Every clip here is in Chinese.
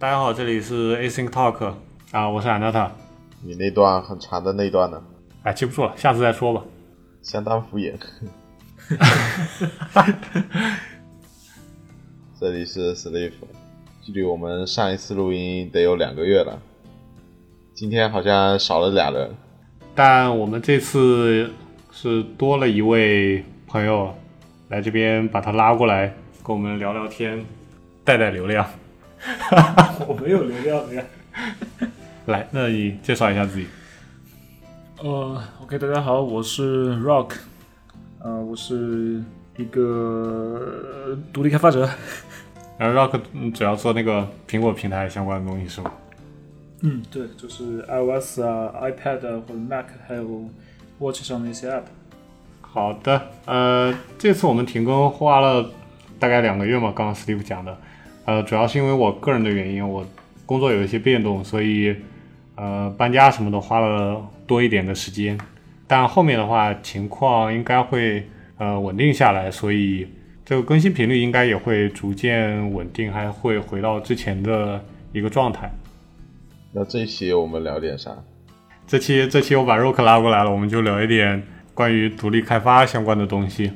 大家好，这里是 Async Talk 啊，我是 Anata。你那段很长的那段呢？哎，记不住了，下次再说吧。相当敷衍。这里是 Sleep，距离我们上一次录音得有两个月了。今天好像少了俩人，但我们这次是多了一位朋友来这边，把他拉过来跟我们聊聊天，带带流量。我没有流量的呀。来，那你介绍一下自己。呃，OK，大家好，我是 Rock，呃，我是一个独立开发者。然后 Rock 主要做那个苹果平台相关的东西是吗？嗯，对，就是 iOS 啊、iPad 或者 Mac，还有 Watch 上的一些 App。好的，呃，这次我们停更花了大概两个月嘛，刚刚 Steve 讲的，呃，主要是因为我个人的原因，我工作有一些变动，所以呃搬家什么的花了多一点的时间，但后面的话情况应该会呃稳定下来，所以这个更新频率应该也会逐渐稳定，还会回到之前的一个状态。那这期我们聊点啥？这期这期我把 Rock 拉过来了，我们就聊一点关于独立开发相关的东西。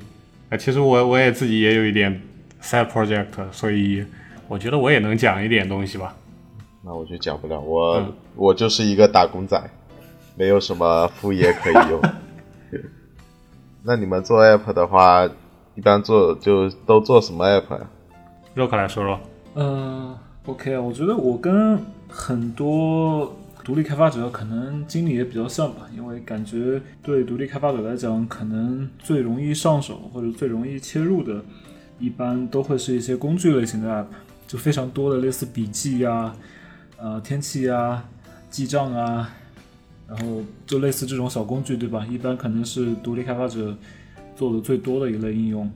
啊，其实我我也自己也有一点 side project，所以我觉得我也能讲一点东西吧。那我就讲不了，我、我就是一个打工仔，没有什么副业可以用。那你们做 app 的话，一般做就都做什么 app 呀？Rock 来说说。嗯，OK 啊，我觉得我跟很多独立开发者可能经历也比较像吧，因为感觉对独立开发者来讲，可能最容易上手或者最容易切入的，一般都会是一些工具类型的 app，就非常多的类似笔记呀、呃天气呀、记账啊，然后就类似这种小工具，对吧？一般可能是独立开发者做的最多的一类应用。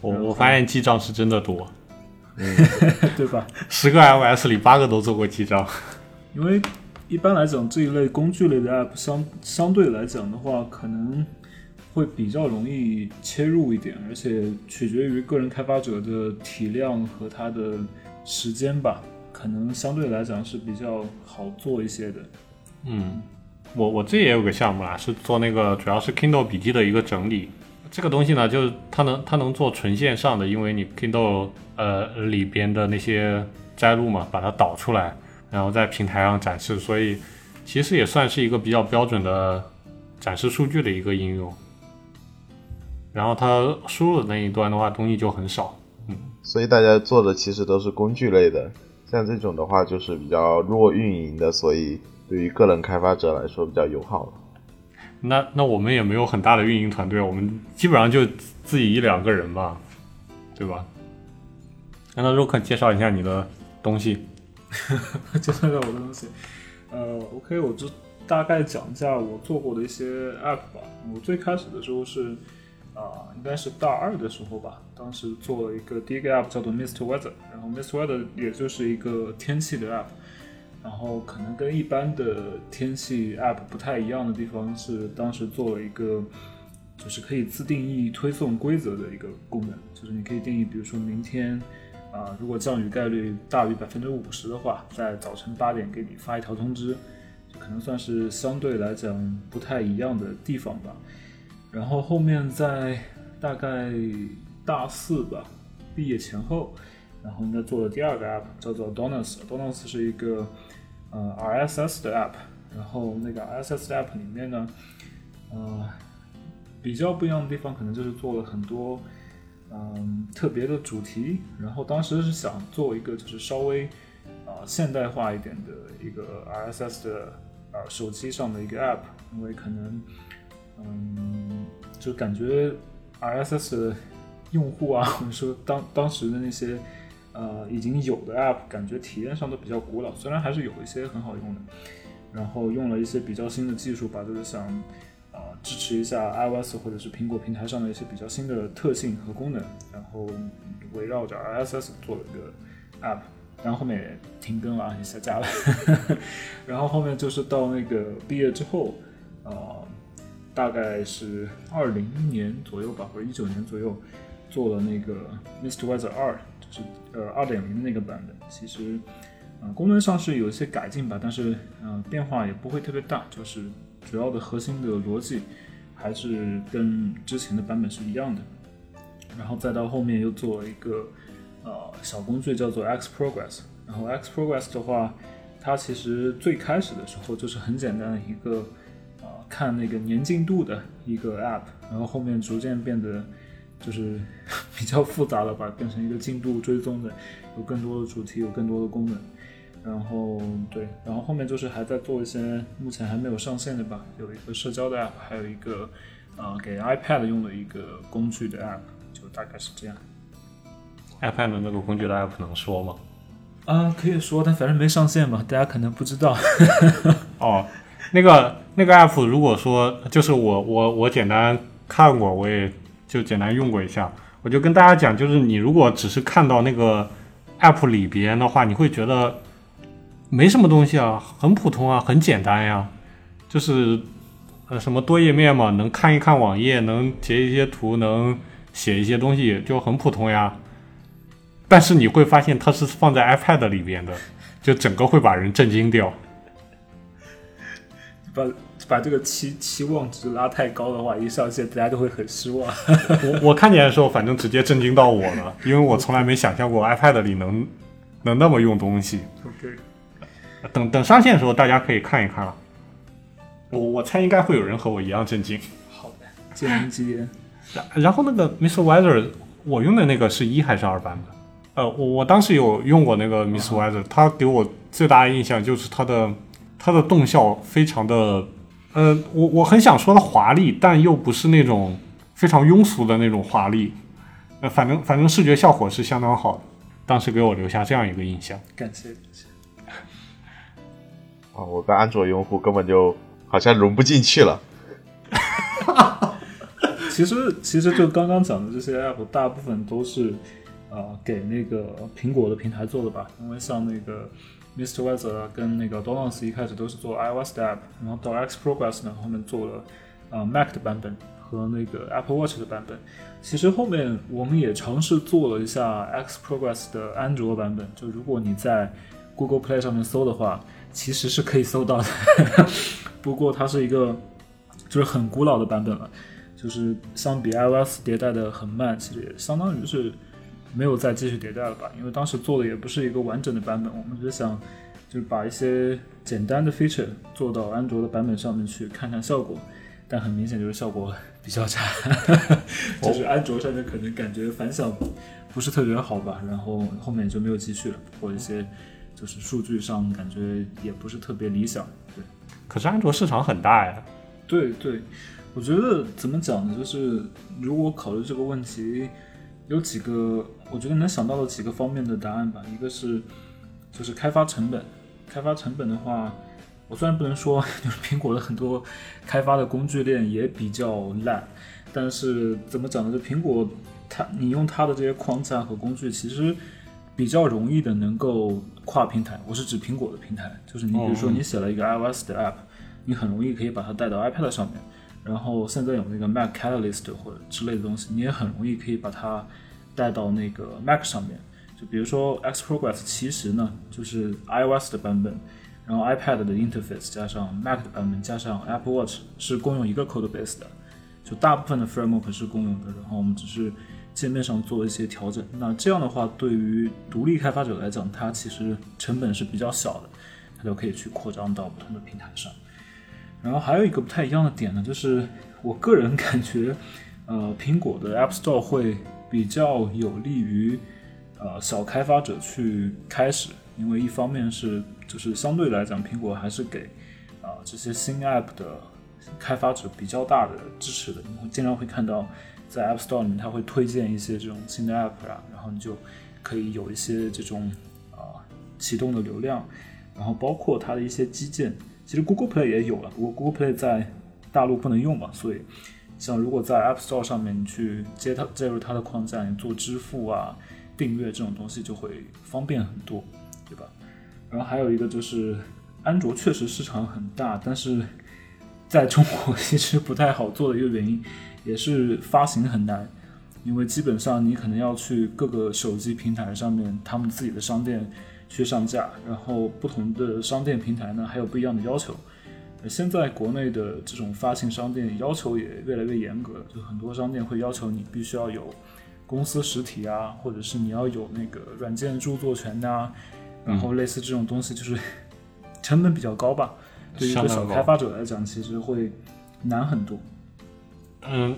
我我发现记账是真的多。嗯，对吧？十个 iOS 里八个都做过记账。因为一般来讲，这一类工具类的 App 相相对来讲的话，可能会比较容易切入一点，而且取决于个人开发者的体量和他的时间吧，可能相对来讲是比较好做一些的。嗯，我我这也有个项目啦，是做那个主要是 Kindle 笔记的一个整理。这个东西呢，就是它能它能做纯线上的，因为你 Kindle 呃里边的那些摘录嘛，把它导出来，然后在平台上展示，所以其实也算是一个比较标准的展示数据的一个应用。然后它输入的那一端的话，东西就很少。嗯，所以大家做的其实都是工具类的，像这种的话就是比较弱运营的，所以对于个人开发者来说比较友好。那那我们也没有很大的运营团队，我们基本上就自己一两个人吧，对吧？那 Rock 介绍一下你的东西，介绍一下我的东西。呃，OK，我就大概讲一下我做过的一些 App 吧。我最开始的时候是啊、应该是大二的时候吧，当时做了一个第一个 App 叫做 Mist Weather，然后 Mist Weather 也就是一个天气的 App。然后可能跟一般的天气 App 不太一样的地方是，当时做了一个就是可以自定义推送规则的一个功能，就是你可以定义，比如说明天啊、如果降雨概率大于百分之五十的话，在早晨八点给你发一条通知，可能算是相对来讲不太一样的地方吧。然后后面在大概大四吧，毕业前后，然后呢做了第二个 app 叫做 Donuts，Donuts 是一个呃 RSS 的 app，然后那个 RSS 的 app 里面呢，呃比较不一样的地方可能就是做了很多嗯特别的主题，然后当时是想做一个就是稍微啊、现代化一点的一个 RSS 的呃手机上的一个 app，因为可能嗯就感觉 RSS 的用户啊，或者说当当时的那些呃已经有的 App，感觉体验上都比较古老，虽然还是有一些很好用的，然后用了一些比较新的技术，把这个想、呃支持一下 iOS 或者是苹果平台上的一些比较新的特性和功能，然后围绕着 RSS 做了一个 App，然后后面也停更了，也下架了，然后后面就是到那个毕业之后，呃。大概是二零年左右吧，或者一九年左右，做了那个 Mist Weather 二，就是呃二点零的那个版本。其实嗯，功能上是有一些改进吧，但是嗯、变化也不会特别大，就是主要的核心的逻辑还是跟之前的版本是一样的。然后再到后面又做了一个呃小工具叫做 X Progress，然后 X Progress 的话，它其实最开始的时候就是很简单的一个看那个年进度的一个 App，然后后面逐渐变得就是 比较复杂了吧，变成一个进度追踪的，有更多的主题，有更多的功能。然后对，然后后面就是还在做一些目前还没有上线的吧，有一个社交的 app，还有一个呃给 iPad 用的一个工具的 app，就大概是这样。iPad 的那个工具的 app 能说吗？啊，可以说，但反正没上线嘛，大家可能不知道。哦，那个那个 app，如果说就是我我我简单看过，我也就简单用过一下，我就跟大家讲，就是你如果只是看到那个 app 里边的话，你会觉得没什么东西啊，很普通啊，很简单呀，就是呃什么多页面嘛，能看一看网页，能截一些图，能写一些东西，就很普通呀。但是你会发现它是放在 iPad 里边的，就整个会把人震惊掉。把把这个期期望值拉太高的话，一上线大家都会很失望。我我看见的时候，反正直接震惊到我了，因为我从来没想象过 iPad 里能能那么用东西。OK，等等上线的时候，大家可以看一看了。我我猜应该会有人和我一样震惊。好的，见仁见智。然然后那个 Miss Weather，我用的那个是一还是二版本？呃，我我当时有用过那个 Miss Weather，它给我最大的印象就是它的它的动效非常的，呃，我我很想说的华丽，但又不是那种非常庸俗的那种华丽。呃，反正反正视觉效果是相当好的，当时给我留下这样一个印象。感谢感谢。啊，我跟安卓用户根本就好像融不进去了。其实其实就刚刚讲的这些 app，大部分都是呃给那个苹果的平台做的吧，因为像那个 Mr. Weather 跟那个 Donuts 一开始都是做 iOS 的 app，然后到 X Progress 呢后面做了呃 Mac 的版本和那个 Apple Watch 的版本。其实后面我们也尝试做了一下 X Progress 的安卓版本，就如果你在 Google Play 上面搜的话，其实是可以搜到的，不过它是一个就是很古老的版本了。就是相比 iOS 迭代的很慢，其实也相当于是没有再继续迭代了吧？因为当时做的也不是一个完整的版本，我们只是想就是把一些简单的 feature 做到安卓的版本上面去看看效果，但很明显就是效果比较差，就是安卓上面可能感觉反响不是特别好吧，然后后面就没有继续了，或一些就是数据上感觉也不是特别理想，对。可是安卓市场很大呀，对对，我觉得怎么讲呢？就是如果考虑这个问题，有几个我觉得能想到的几个方面的答案吧。一个是就是开发成本，开发成本的话，我虽然不能说 就是苹果的很多开发的工具链也比较烂，但是怎么讲呢？就苹果它你用它的这些框架和工具，其实比较容易的能够跨平台。我是指苹果的平台，就是你比如说你写了一个 iOS 的 app，你很容易可以把它带到 iPad 上面。然后现在有那个 Mac Catalyst 或者之类的东西，你也很容易可以把它带到那个 Mac 上面。就比如说 X Progress，其实呢就是 iOS 的版本，然后 iPad 的 interface 加上 Mac 的版本加上 Apple Watch 是共用一个 code base 的，就大部分的 framework 是共用的，然后我们只是界面上做一些调整。那这样的话，对于独立开发者来讲，它其实成本是比较小的，它就可以去扩张到不同的平台上。然后还有一个不太一样的点呢，就是我个人感觉，呃，苹果的 App Store 会比较有利于呃小开发者去开始，因为一方面是就是相对来讲，苹果还是给啊、这些新 App 的开发者比较大的支持的，你会经常会看到在 App Store 里面，它会推荐一些这种新的 App 啊，然后你就可以有一些这种啊、启动的流量，然后包括它的一些基建。其实 Google Play 也有了，不过 Google Play 在大陆不能用嘛，所以像如果在 App Store 上面去接它接入它的框架，你做支付啊、订阅这种东西就会方便很多，对吧？然后还有一个就是安卓确实市场很大，但是在中国 其实不太好做的一个原因，也是发行很难，因为基本上你可能要去各个手机平台上面他们自己的商店去上架，然后不同的商店平台呢还有不一样的要求。呃现在国内的这种发行商店要求也越来越严格了，就很多商店会要求你必须要有公司实体啊，或者是你要有那个软件著作权呐、然后类似这种东西，就是 成本比较高吧。对于一个小开发者来讲，其实会难很多。嗯，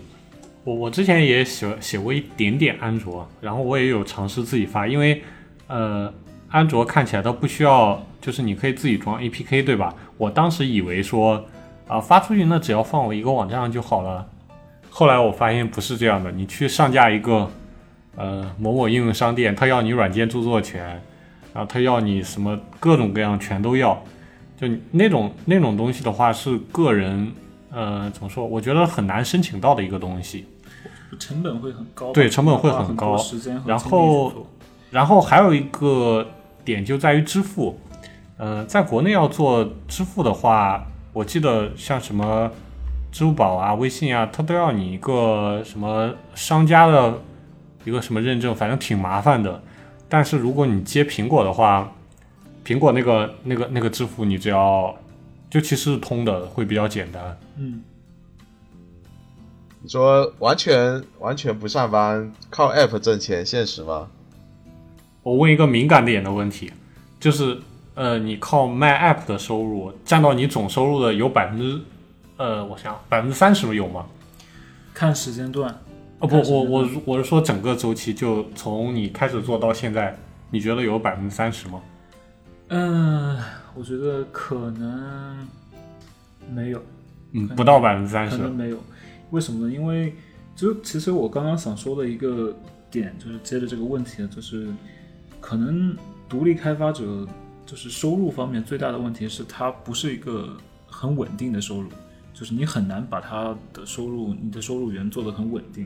我我之前也写写过一点点安卓，然后我也有尝试自己发，因为呃，安卓看起来它不需要，就是你可以自己装 APK，对吧？我当时以为说啊、发出去那只要放我一个网站上就好了，后来我发现不是这样的，你去上架一个呃某某应用商店，他要你软件著作权，然后他要你什么各种各样全都要，就那种那种东西的话是个人。呃，怎么说？我觉得很难申请到的一个东西。成本会很高，对成本会很很高然后然后还有一个点就在于支付，呃，在国内要做支付的话，我记得像什么支付宝啊、微信啊，它都要你一个什么商家的一个什么认证，反正挺麻烦的。但是如果你接苹果的话，苹果那个那个那个支付，你只要就其实是通的，会比较简单。嗯，你说完全完全不上班，靠 App 挣钱，现实吗？我问一个敏感点的问题，就是呃，你靠卖 App 的收入占到你总收入的有百分之，呃，我想百分之三十有吗？看时间段，哦不，我我我是说整个周期，就从你开始做到现在，你觉得有百分之三十吗？嗯、我觉得可能没有，嗯，不到百分之三十。可能没有。为什么呢？因为就其实我刚刚想说的一个点，就是接着这个问题，就是可能独立开发者就是收入方面最大的问题是它不是一个很稳定的收入，就是你很难把它的收入、你的收入源做得很稳定。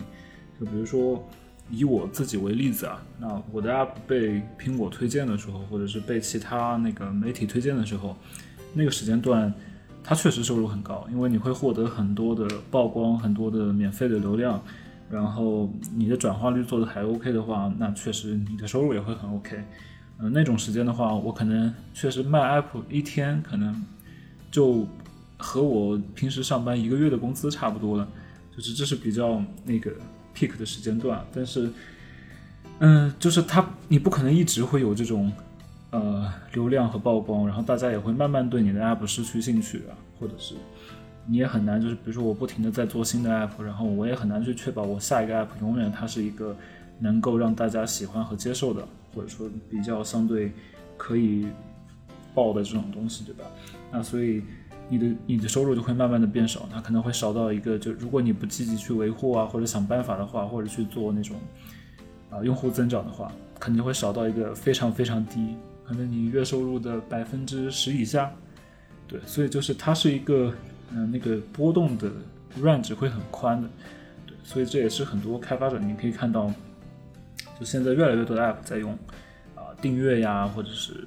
就比如说以我自己为例子啊，那我的 app 被苹果推荐的时候，或者是被其他那个媒体推荐的时候，那个时间段它确实收入很高，因为你会获得很多的曝光，很多的免费的流量，然后你的转化率做的还 OK 的话，那确实你的收入也会很 OK。呃，那种时间的话，我可能确实卖 app 一天可能就和我平时上班一个月的工资差不多了，就是这是比较那个 peak 的时间段，但是，嗯，就是它你不可能一直会有这种呃流量和曝光，然后大家也会慢慢对你的 app 失去兴趣啊，或者是你也很难就是比如说我不停的在做新的 app，然后我也很难去确保我下一个 app 永远它是一个能够让大家喜欢和接受的，或者说比较相对可以爆的这种东西，对吧？那所以你的你的收入就会慢慢的变少，它可能会少到一个，就如果你不积极去维护啊，或者想办法的话，或者去做那种啊、用户增长的话，肯定会少到一个非常非常低，可能你月收入的百分之十以下。对，所以就是它是一个嗯、那个波动的 range 会很宽的。对，所以这也是很多开发者你可以看到，就现在越来越多的 app 在用啊、订阅呀，或者是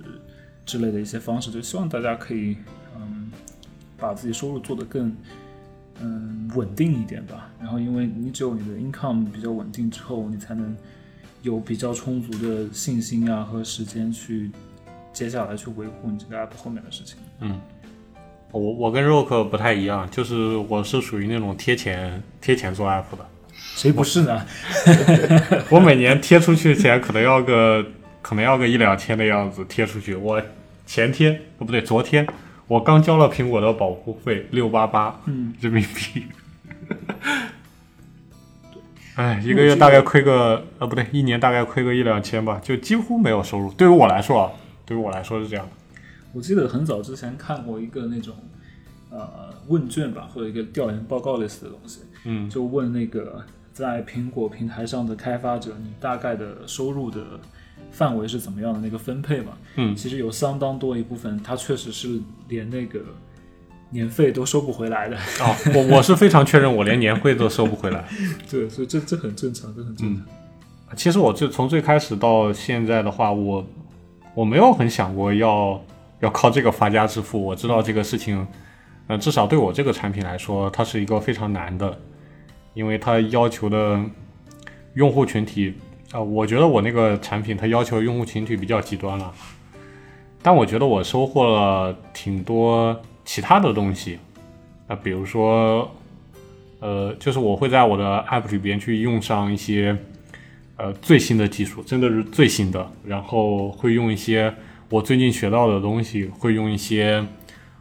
之类的一些方式，就希望大家可以嗯把自己收入做得更嗯稳定一点吧。然后，因为你只有你的 income 比较稳定之后，你才能有比较充足的信心啊和时间去接下来去维护你这个 app 后面的事情。嗯我我跟 Rock 不太一样，就是我是属于那种贴钱贴钱做 app 的。谁不是呢？我每年贴出去的钱可能要个可能要个一两千的样子贴出去。我前天哦不对，昨天我刚交了苹果的保护费六八八嗯人民币。哎，一个月大概亏个呃不对，一年大概亏个一两千吧，就几乎没有收入。对于我来说啊，对于我来说是这样的。我记得很早之前看过一个那种呃问卷吧，或者一个调研报告类似的东西，嗯就问那个在苹果平台上的开发者，你大概的收入的范围是怎么样的那个分配嘛？嗯其实有相当多一部分，它确实是连那个年费都收不回来的。哦，我我是非常确认，我连年会都收不回来。对，所以这这很正常，这很正常。其实我就从最开始到现在的话，我我没有很想过要要靠这个发家致富。我知道这个事情，呃，至少对我这个产品来说，它是一个非常难的，因为它要求的用户群体，啊、我觉得我那个产品它要求用户群体比较极端了。但我觉得我收获了挺多其他的东西，啊，比如说，呃，就是我会在我的 app 里边去用上一些呃最新的技术，真的是最新的，然后会用一些我最近学到的东西，会用一些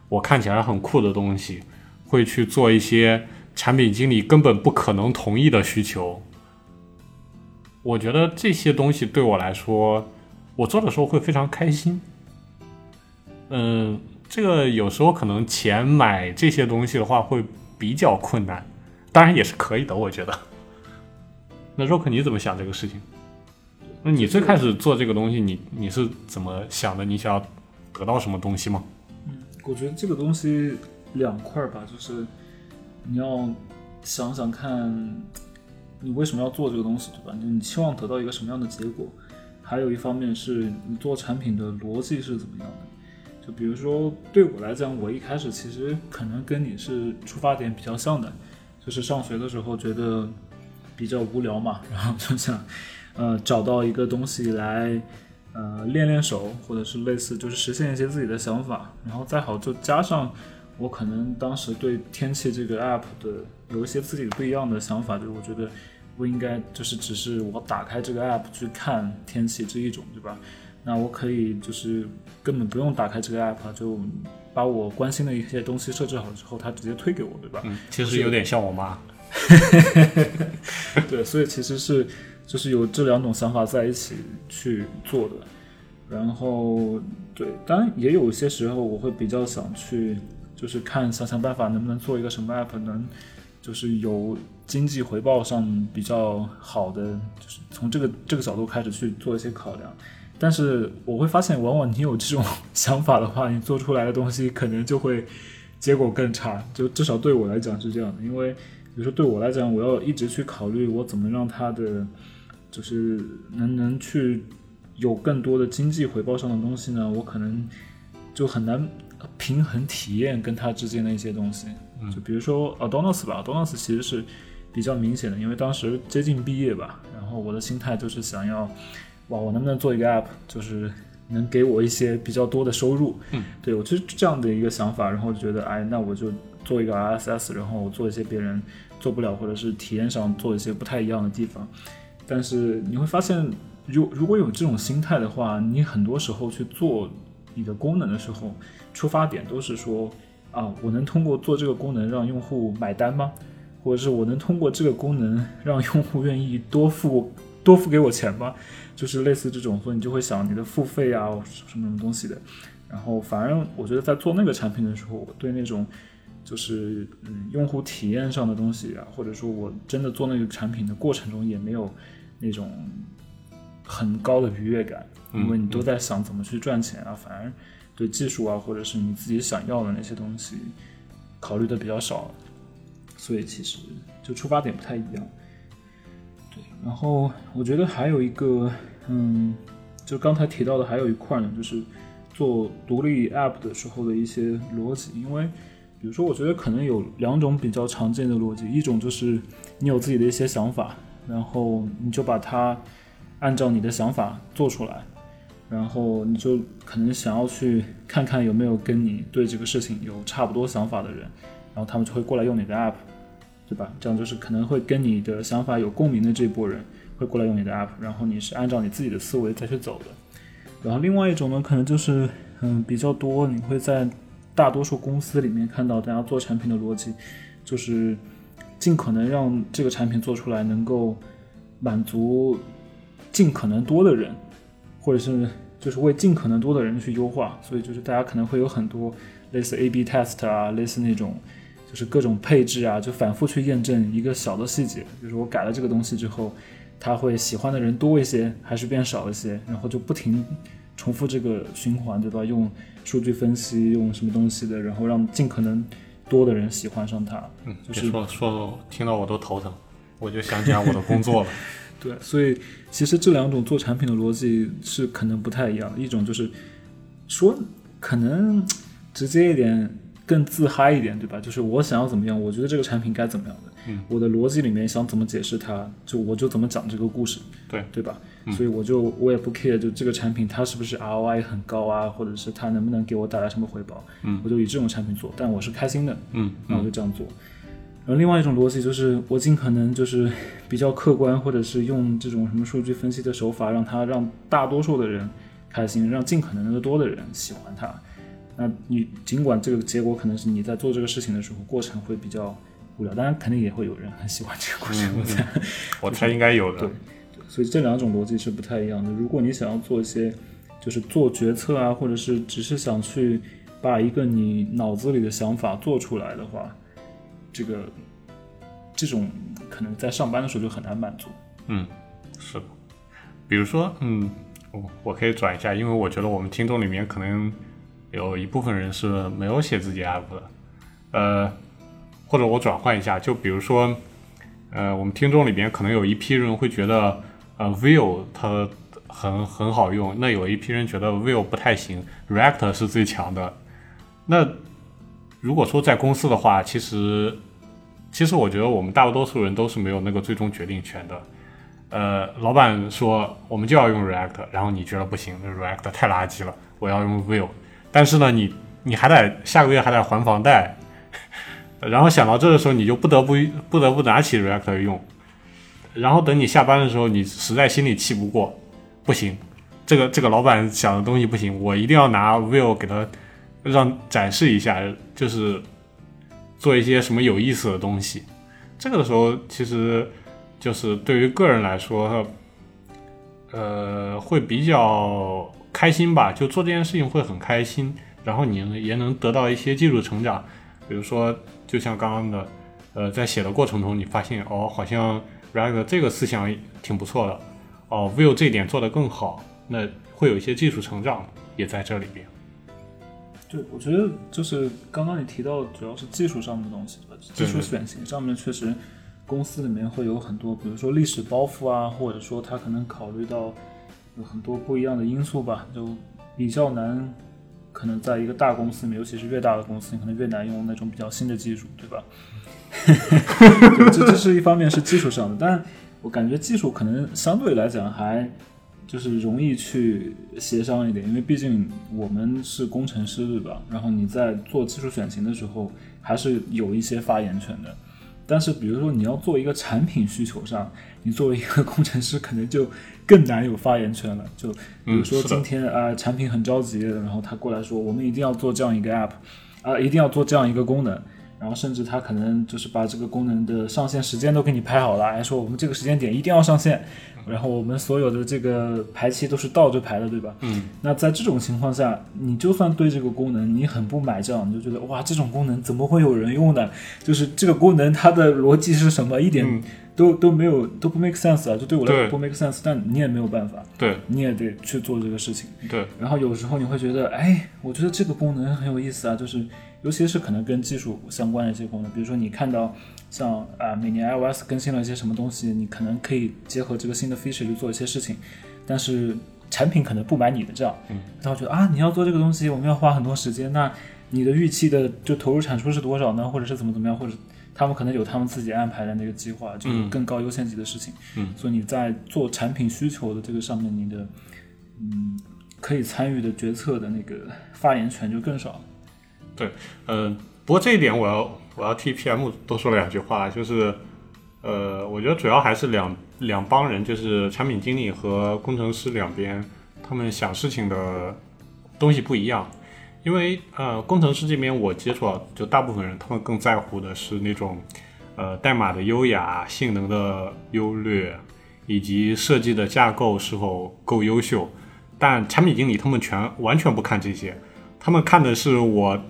我看起来很酷的东西，会去做一些产品经理根本不可能同意的需求。我觉得这些东西对我来说，我做的时候会非常开心。嗯，这个有时候可能钱买这些东西的话会比较困难，当然也是可以的，我觉得。那 Rock 你怎么想这个事情？那你最开始做这个东西，你你是怎么想的？你想要得到什么东西吗？嗯，我觉得这个东西两块儿吧，就是你要想想看，你为什么要做这个东西，对吧？就你期望得到一个什么样的结果？还有一方面是你做产品的逻辑是怎么样的？就比如说对我来讲，我一开始其实可能跟你是出发点比较像的，就是上学的时候觉得比较无聊嘛，然后就想呃找到一个东西来呃练练手，或者是类似就是实现一些自己的想法，然后再好就加上我可能当时对天气这个 app 的有一些自己不一样的想法，就是我觉得不应该就是只是我打开这个 app 去看天气这一种，对吧？那我可以就是根本不用打开这个 app，就把我关心的一些东西设置好之后，它直接推给我，对吧？嗯，其实有点像我妈。对，所以其实是就是有这两种想法在一起去做的。然后对，当然也有一些时候我会比较想去，就是看想想办法能不能做一个什么 app 能，就是有经济回报上比较好的，就是从这个这个角度开始去做一些考量。但是我会发现，往往你有这种想法的话，你做出来的东西可能就会结果更差。就至少对我来讲是这样的，因为比如说对我来讲，我要一直去考虑我怎么让它的就是能能去有更多的经济回报上的东西呢，我可能就很难平衡体验跟它之间的一些东西。就比如说 Adonis 吧，Adonis 其实是比较明显的，因为当时接近毕业吧，然后我的心态就是想要。哇，我能不能做一个 app，就是能给我一些比较多的收入？嗯，对我就是这样的一个想法，然后就觉得，哎，那我就做一个 RSS，然后我做一些别人做不了，或者是体验上做一些不太一样的地方。但是你会发现，如如果有这种心态的话，你很多时候去做你的功能的时候，出发点都是说，啊，我能通过做这个功能让用户买单吗？或者是我能通过这个功能让用户愿意多付多付给我钱吗？就是类似这种，所以你就会想你的付费啊什么什么东西的，然后反而我觉得在做那个产品的时候，我对那种就是嗯用户体验上的东西啊，或者说我真的做那个产品的过程中也没有那种很高的愉悦感，因为你都在想怎么去赚钱啊，反而对技术啊或者是你自己想要的那些东西考虑的比较少，所以其实就出发点不太一样。对，然后我觉得还有一个。嗯，就刚才提到的还有一块呢，就是做独立 App 的时候的一些逻辑。因为，比如说，我觉得可能有两种比较常见的逻辑，一种就是你有自己的一些想法，然后你就把它按照你的想法做出来，然后你就可能想要去看看有没有跟你对这个事情有差不多想法的人，然后他们就会过来用你的 App，对吧？这样就是可能会跟你的想法有共鸣的这波人。会过来用你的 app，然后你是按照你自己的思维再去走的。然后另外一种呢，可能就是嗯比较多，你会在大多数公司里面看到大家做产品的逻辑，就是尽可能让这个产品做出来能够满足尽可能多的人，或者是就是为尽可能多的人去优化。所以就是大家可能会有很多类似 A/B test 啊，类似那种就是各种配置啊，就反复去验证一个小的细节，就是我改了这个东西之后。他会喜欢的人多一些，还是变少一些？然后就不停重复这个循环，对吧？用数据分析，用什么东西的，然后让尽可能多的人喜欢上它。嗯，就是说说，听到我都头疼，我就想起来我的工作了。对，所以其实这两种做产品的逻辑是可能不太一样。一种就是说，可能直接一点，更自嗨一点，对吧？就是我想要怎么样，我觉得这个产品该怎么样的，嗯，我的逻辑里面想怎么解释它，就我就怎么讲这个故事，对对吧？所以我就我也不 care，就这个产品它是不是 ROI 很高啊，或者是它能不能给我带来什么回报，嗯，我就以这种产品做，但我是开心的，嗯那我就这样做。然后另外一种逻辑就是，我尽可能就是比较客观，或者是用这种什么数据分析的手法，让它让大多数的人开心，让尽可能的多的人喜欢它。那你尽管这个结果可能是你在做这个事情的时候过程会比较无聊，当然肯定也会有人很喜欢这个过程。我猜我猜应该有的对。所以这两种逻辑是不太一样的。如果你想要做一些，就是做决策啊，或者是只是想去把一个你脑子里的想法做出来的话，这个这种可能在上班的时候就很难满足。嗯，是的。比如说，嗯，我我可以转一下，因为我觉得我们听众里面可能有一部分人是没有写自己 app 的，呃，或者我转换一下，就比如说，呃，我们听众里边可能有一批人会觉得，呃，Vue 它很很好用，那有一批人觉得 Vue 不太行，React 是最强的。那如果说在公司的话，其实其实我觉得我们大多数人都是没有那个最终决定权的。呃，老板说我们就要用 React，然后你觉得不行，React 太垃圾了，我要用 Vue。但是呢，你你还得下个月还得还房贷，然后想到这个时候，你就不得不不得不拿起 React 用。然后等你下班的时候，你实在心里气不过，不行，这个这个老板想的东西不行，我一定要拿 Vue 给他让展示一下，就是做一些什么有意思的东西。这个的时候，其实就是对于个人来说，呃，会比较开心吧，就做这件事情会很开心，然后你也能得到一些技术成长。比如说，就像刚刚的，呃，在写的过程中，你发现哦，好像 React 这个思想挺不错的，哦，Vue 这一点做得更好，那会有一些技术成长也在这里边。对，我觉得就是刚刚你提到主要是技术上的东西，技术选型上面确实，公司里面会有很多，比如说历史包袱啊，或者说他可能考虑到有很多不一样的因素吧，就比较难。可能在一个大公司里面，尤其是越大的公司，你可能越难用那种比较新的技术，对吧？这这是一方面是技术上的，但我感觉技术可能相对来讲还就是容易去协商一点，因为毕竟我们是工程师，对吧？然后你在做技术选型的时候，还是有一些发言权的。但是比如说你要做一个产品需求上，你作为一个工程师，可能就更难有发言权了。就比如说今天啊、呃产品很着急，然后他过来说，我们一定要做这样一个 app，啊、一定要做这样一个功能。然后甚至他可能就是把这个功能的上线时间都给你排好了，还说我们这个时间点一定要上线，然后我们所有的这个排期都是倒着排的，对吧？嗯，那在这种情况下，你就算对这个功能你很不买账，你就觉得哇，这种功能怎么会有人用呢？就是这个功能它的逻辑是什么，一点嗯都、都没有都不 make sense 啊，就对我来说不 make sense，但你也没有办法，对你也得去做这个事情。对，然后有时候你会觉得，哎，我觉得这个功能很有意思啊，就是尤其是可能跟技术相关的一些功能，比如说你看到像啊、每年 iOS 更新了一些什么东西，你可能可以结合这个新的 feature 去做一些事情，但是产品可能不买你的账，嗯，他会觉得啊，你要做这个东西，我们要花很多时间，那你的预期的就投入产出是多少呢？或者是怎么怎么样，或者他们可能有他们自己安排的那个计划，就是嗯更高优先级的事情，嗯所以你在做产品需求的这个上面，你的嗯可以参与的决策的那个发言权就更少了。对嗯，不过这一点我要我要替 PM 多说两句话，就是，呃，我觉得主要还是两两帮人，就是产品经理和工程师两边，他们想事情的东西不一样。因为呃，工程师这边我接触到，就大部分人他们更在乎的是那种，呃，代码的优雅、性能的优劣，以及设计的架构是否够优秀。但产品经理他们全完全不看这些，他们看的是我，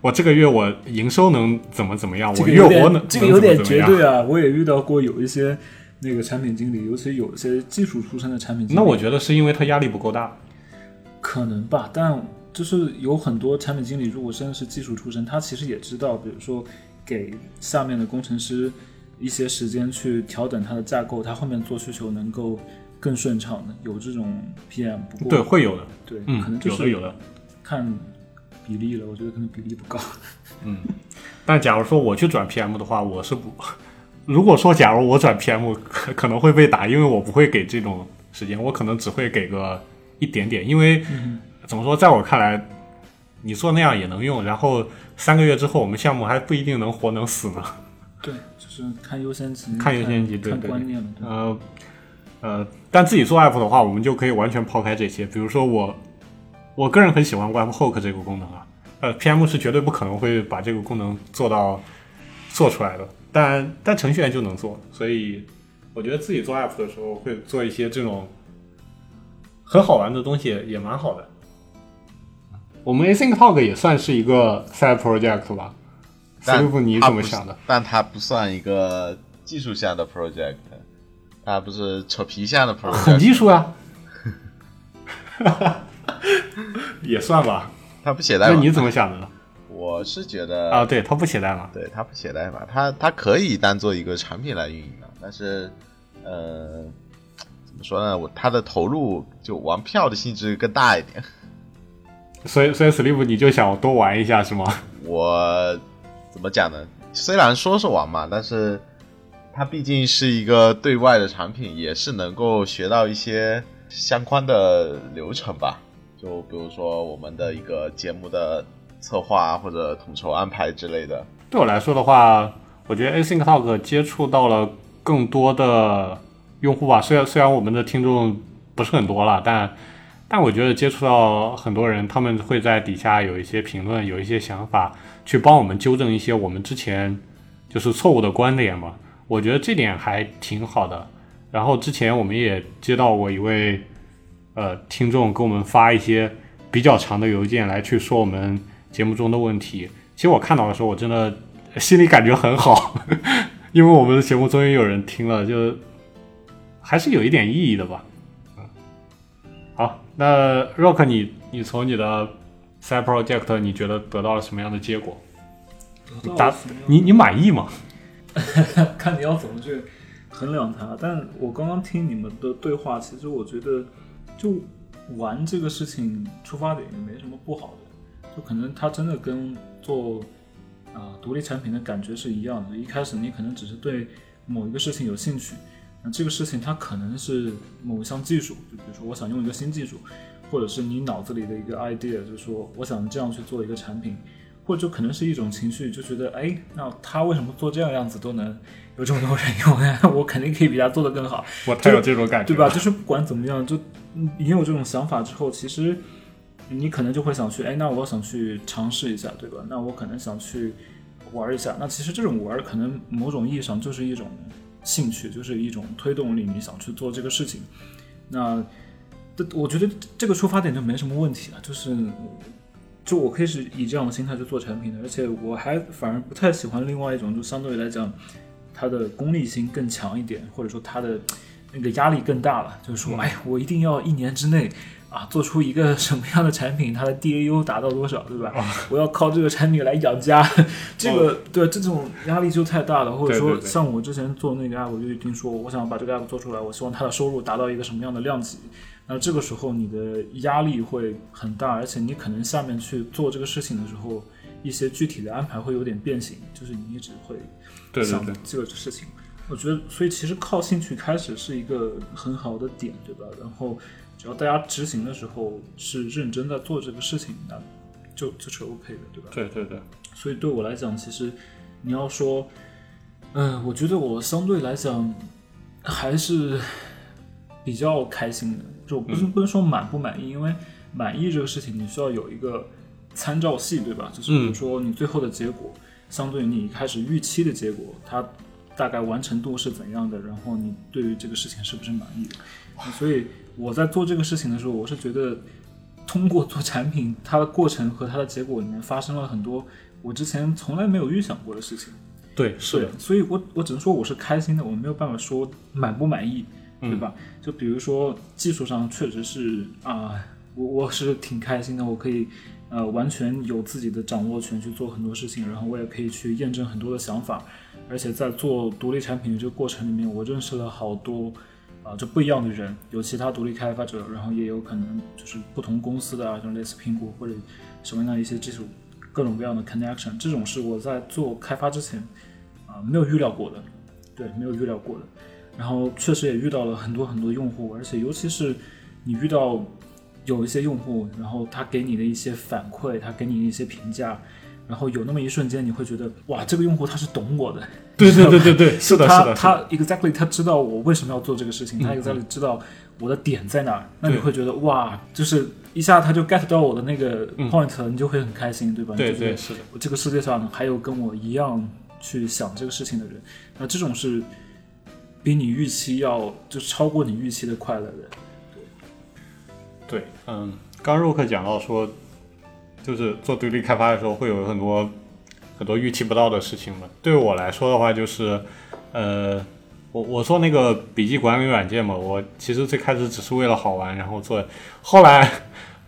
我这个月我营收能怎么怎么样，我月这个有活能这个有点绝对啊！我也遇到过有一些那个产品经理，尤其有一些技术出身的产品经理，那我觉得是因为他压力不够大。可能吧，但就是有很多产品经理，如果真的是技术出身，他其实也知道，比如说给下面的工程师一些时间去调整它的架构，他后面做需求能够更顺畅的，有这种 PM。不过对，会有的，对，嗯可能，就是有的。看比例了，我觉得可能比例不高。嗯但假如说我去转 PM 的话，我是不，如果说假如我转 PM 可可能会被打，因为我不会给这种时间，我可能只会给个一点点，因为、怎么说，在我看来，你做那样也能用，然后三个月之后我们项目还不一定能活能死呢。对，就是看优先级，看优先级对对呃呃，但自己做 app 的话，我们就可以完全抛开这些。比如说我，我个人很喜欢 webhook 这个功能啊，呃，PM 是绝对不可能会把这个功能做到做出来的，但但程序员就能做，所以我觉得自己做 app 的时候会做一些这种很好玩的东西，也蛮好的。我们 Async Talk 也算是一个 side project 吧，斯但利夫你是怎么想的？？但它不算一个技术下的 project，它不是扯皮下的 project，很技术啊，也算吧。他不写代码。那你怎么想的呢？我是觉得啊，对，他不写代码。对，他不写代码，他他可以当做一个产品来运营的，但是，呃，怎么说呢？我他的投入就玩票的性质更大一点。所以，所以 Sleep 你就想多玩一下是吗？我怎么讲呢？虽然说是玩嘛，但是它毕竟是一个对外的产品，也是能够学到一些相关的流程吧。就比如说我们的一个节目的策划或者统筹安排之类的。对我来说的话，我觉得 Async Talk 接触到了更多的用户吧。虽然虽然我们的听众不是很多了，但但我觉得接触到很多人，他们会在底下有一些评论，有一些想法，去帮我们纠正一些我们之前就是错误的观点嘛。我觉得这点还挺好的。然后之前我们也接到过一位呃听众给我们发一些比较长的邮件来去说我们节目中的问题。其实我看到的时候，我真的心里感觉很好，因为我们的节目终于有人听了，就还是有一点意义的吧。嗯，好，那 Rock 你你从你的 side project 你觉得得到了什么样的结果？得到答了什么样你你满意吗？看你要怎么去衡量它。但我刚刚听你们的对话，其实我觉得就玩这个事情出发点也没什么不好的，就可能它真的跟做啊、独立产品的感觉是一样的。一开始你可能只是对某一个事情有兴趣，那这个事情它可能是某一项技术，就比如说我想用一个新技术，或者是你脑子里的一个 idea，就是说我想这样去做一个产品。或者就可能是一种情绪，就觉得哎，那他为什么做这样样子都能有这么多人用呢？我肯定可以比他做的更好，我太有这种感觉，对吧？？就是不管怎么样，就嗯你有这种想法之后，其实你可能就会想去，哎，那我想去尝试一下，对吧？那我可能想去玩一下。那其实这种玩，可能某种意义上就是一种兴趣，就是一种推动力，你想去做这个事情。那这我觉得这个出发点就没什么问题了，就是。就我可以是以这样的心态去做产品的，而且我还反而不太喜欢另外一种，就相对来讲，它的功利性更强一点，或者说它的那个压力更大了。就是说，哎，我一定要一年之内啊做出一个什么样的产品，它的 DAU 达到多少，对吧？我要靠这个产品来养家，这个对这种压力就太大了。或者说，像我之前做那个 app，我就已经说，我想把这个 app 做出来，我希望它的收入达到一个什么样的量级。那这个时候你的压力会很大，而且你可能下面去做这个事情的时候，一些具体的安排会有点变形，就是你一直会想这个事情。我觉得，所以其实靠兴趣开始是一个很好的点，对吧？然后只要大家执行的时候是认真在做这个事情，那就就是 OK 的，对吧？对对对，所以对我来讲，其实你要说，嗯、我觉得我相对来讲还是比较开心的，就不是不能说满不满意，因为满意这个事情你需要有一个参照系，对吧？就是比如说你最后的结果，相对于你一开始预期的结果，它大概完成度是怎样的，然后你对于这个事情是不是满意的？所以我在做这个事情的时候，我是觉得通过做产品，它的过程和它的结果里面发生了很多我之前从来没有预想过的事情。对是的，所以我我只能说我是开心的，我没有办法说满不满意，对吧？就比如说技术上确实是啊、我我是挺开心的，我可以呃完全有自己的掌握权去做很多事情，然后我也可以去验证很多的想法，而且在做独立产品的这个过程里面，我认识了好多。啊，就不一样的人，有其他独立开发者，然后也有可能就是不同公司的啊，就类似苹果或者什么样的一些技术各种各样的 connection，这种是我在做开发之前啊、没有预料过的，对，没有预料过的。然后确实也遇到了很多很多用户，而且尤其是你遇到有一些用户，然后他给你的一些反馈，他给你的一些评价，然后有那么一瞬间你会觉得哇，这个用户他是懂我的，对对对对对，是的，是的，他他 exactly 他知道我为什么要做这个事情，他嗯 exactly 知道我的点在哪儿，那你会觉得哇，就是一下他就 get 到我的那个嗯。point，、你就会很开心，对吧？对对，是的，我这个世界上还有跟我一样去想这个事情的人，那这种是比你预期要就超过你预期的快乐的。对，嗯，刚入课讲到说，就是做独立开发的时候会有很多很多预期不到的事情嘛。对我来说的话，就是，呃，我我做那个笔记管理软件嘛，我其实最开始只是为了好玩，然后做，后来，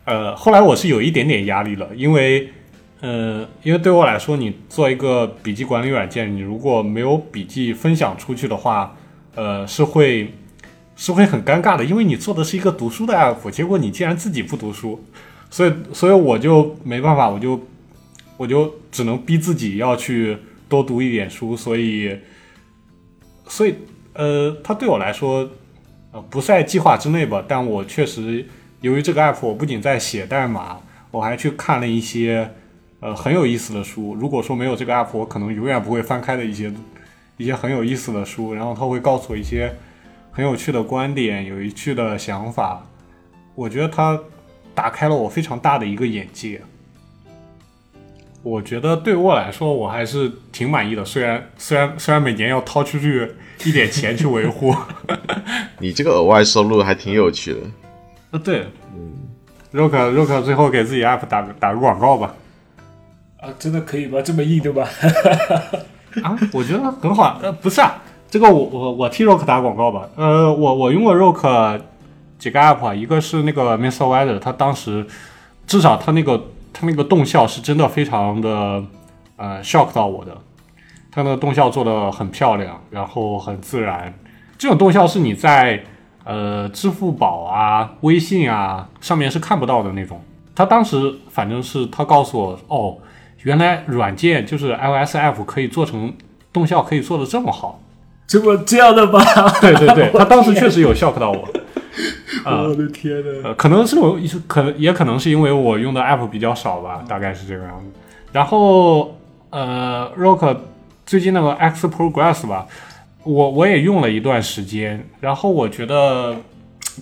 呃，后来我是有一点点压力了，因为，呃，因为对我来说，你做一个笔记管理软件，你如果没有笔记分享出去的话，呃，是会。是会很尴尬的，因为你做的是一个读书的 app，结果你竟然自己不读书，所以所以我就没办法，我就我就只能逼自己要去多读一点书，所以所以呃，它对我来说呃不在计划之内吧，但我确实由于这个 app，我不仅在写代码，我还去看了一些呃很有意思的书。如果说没有这个 app，我可能永远不会翻开的一些一些很有意思的书，然后他会告诉我一些。很有趣的观点，有趣的想法，我觉得他打开了我非常大的一个眼界。我觉得对我来说，我还是挺满意的。虽然虽然虽然每年要掏出去一点钱去维护，你这个额外收入还挺有趣的。啊，对，嗯，Rock Rock 最后给自己 app 打个打个广告吧。啊，真的可以吗？这么硬对吧？啊，我觉得很好。呃，不是啊，这个我我我替 Rock 打广告吧。呃，我我用过 Rock 几个 app，一个是那个 Mr. Weather，他当时至少他那个他那个动效是真的非常的呃 shock 到我的。他那个动效做的很漂亮，然后很自然。这种动效是你在呃支付宝啊、微信啊上面是看不到的那种。他当时反正是他告诉我，哦，原来软件就是 iOS app 可以做成动效，可以做的这么好。这么这样的吗？对 对对，他 当时确实有 shock 到我。啊 我的天呐！呃，可能是我，可能也可能是因为我用的 app 比较少吧，大概是这个样子。然后呃，Rock 最近那个 X Progress 吧，我我也用了一段时间，然后我觉得，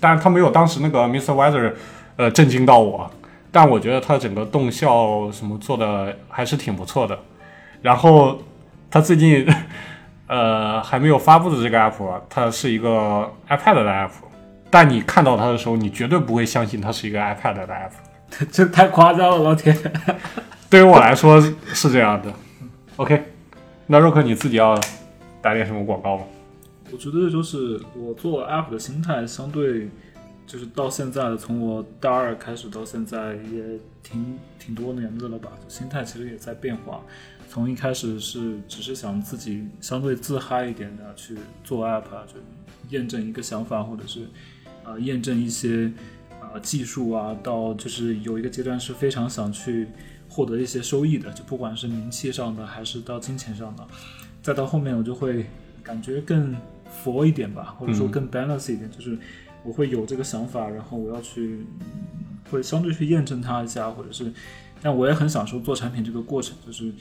当然它没有当时那个 Mr. Weather 呃震惊到我，但我觉得它整个动效什么做的还是挺不错的。然后它最近 呃还没有发布的这个 app，啊它是一个 iPad 的 app。但你看到它的时候，你绝对不会相信它是一个 iPad 的 app。这太夸张了，老铁！对于我来说是这样的。OK，那若克你自己要打点什么广告吗？我觉得就是我做 app 的心态，相对就是到现在，从我大二开始到现在也挺挺多年的了吧，心态其实也在变化。从一开始是只是想自己相对自嗨一点的去做 app 啊，就验证一个想法，或者是呃验证一些呃技术啊，到就是有一个阶段是非常想去获得一些收益的，就不管是名气上的还是到金钱上的，再到后面我就会感觉更佛一点吧，或者说更 balance 一点，就是我会有这个想法，然后我要去嗯会相对去验证它一下，或者是，但我也很享受做产品这个过程，就是。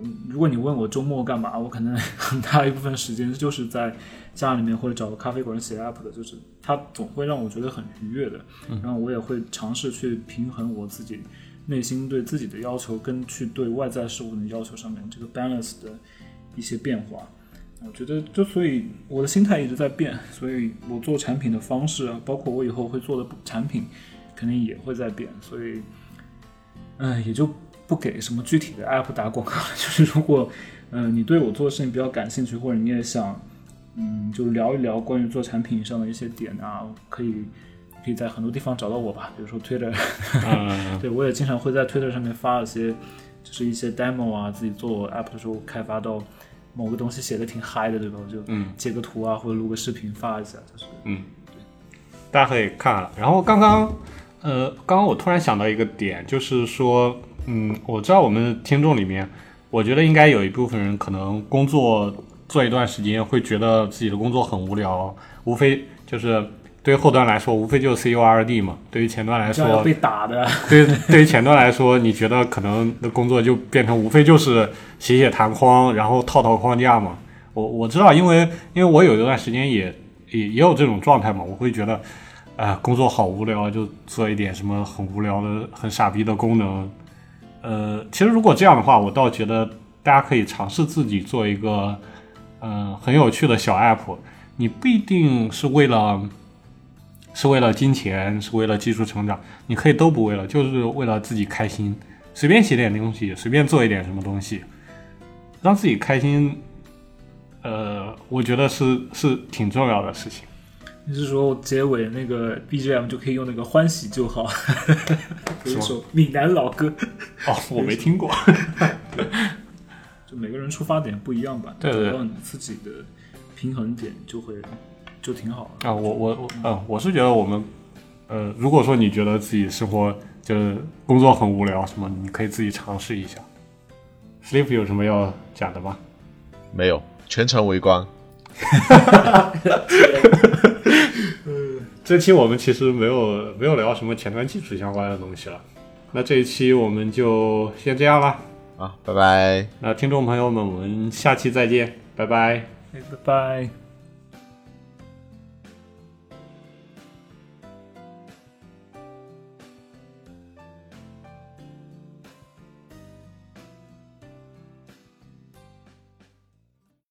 嗯，如果你问我周末干嘛，我可能很大一部分时间就是在家里面或者找个咖啡馆写 app 的，就是它总会让我觉得很愉悦的。然后我也会尝试去平衡我自己内心对自己的要求跟去对外在事物的要求上面这个 balance 的一些变化。我觉得，就所以我的心态一直在变，所以我做产品的方式啊，包括我以后会做的产品，肯定也会在变。所以，嗯，也就不给什么具体的 app 打广告了。就是如果，嗯、你对我做的事情比较感兴趣，或者你也想，嗯，就聊一聊关于做产品上的一些点啊，可以可以在很多地方找到我吧，比如说 Twitter，嗯，对我也经常会在 Twitter 上面发一些，就是一些 demo 啊，自己做 app 的时候开发到某个东西写的挺嗨的，对吧？我就嗯截个图啊，或者录个视频发一下，就是嗯，大家可以看了。然后刚刚，呃，刚刚我突然想到一个点，就是说，嗯，我知道我们听众里面，我觉得应该有一部分人可能工作做一段时间会觉得自己的工作很无聊，无非就是对于后端来说，无非就是 C U R D 嘛。对于前端来说，要被打的。对对于前端来说，你觉得可能的工作就变成无非就是写写弹框，然后套套框架嘛。我我知道，因为因为我有一段时间也也也有这种状态嘛，我会觉得，啊、工作好无聊，就做一点什么很无聊的、很傻逼的功能。呃，其实如果这样的话，我倒觉得大家可以尝试自己做一个，嗯、很有趣的小 app。你不一定是为了是为了金钱，是为了技术成长，你可以都不为了，就是为了自己开心，随便写点东西，随便做一点什么东西，让自己开心。呃，我觉得是是挺重要的事情。你是说结尾那个 BGM 就可以用那个欢喜就好？有一首闽南老歌，哦，我没听过。就每个人出发点不一样吧，找到你自己的平衡点就会就挺好的。啊，我我我，呃，我是觉得我们，呃，如果说你觉得自己生活就是工作很无聊什么，你可以自己尝试一下。Sleep 有什么要讲的吗？没有，全程围观。这期我们其实没有没有聊什么前端技术相关的东西了，那这一期我们就先这样了。啊，拜拜。那听众朋友们，我们下期再见，拜拜。哎，拜拜。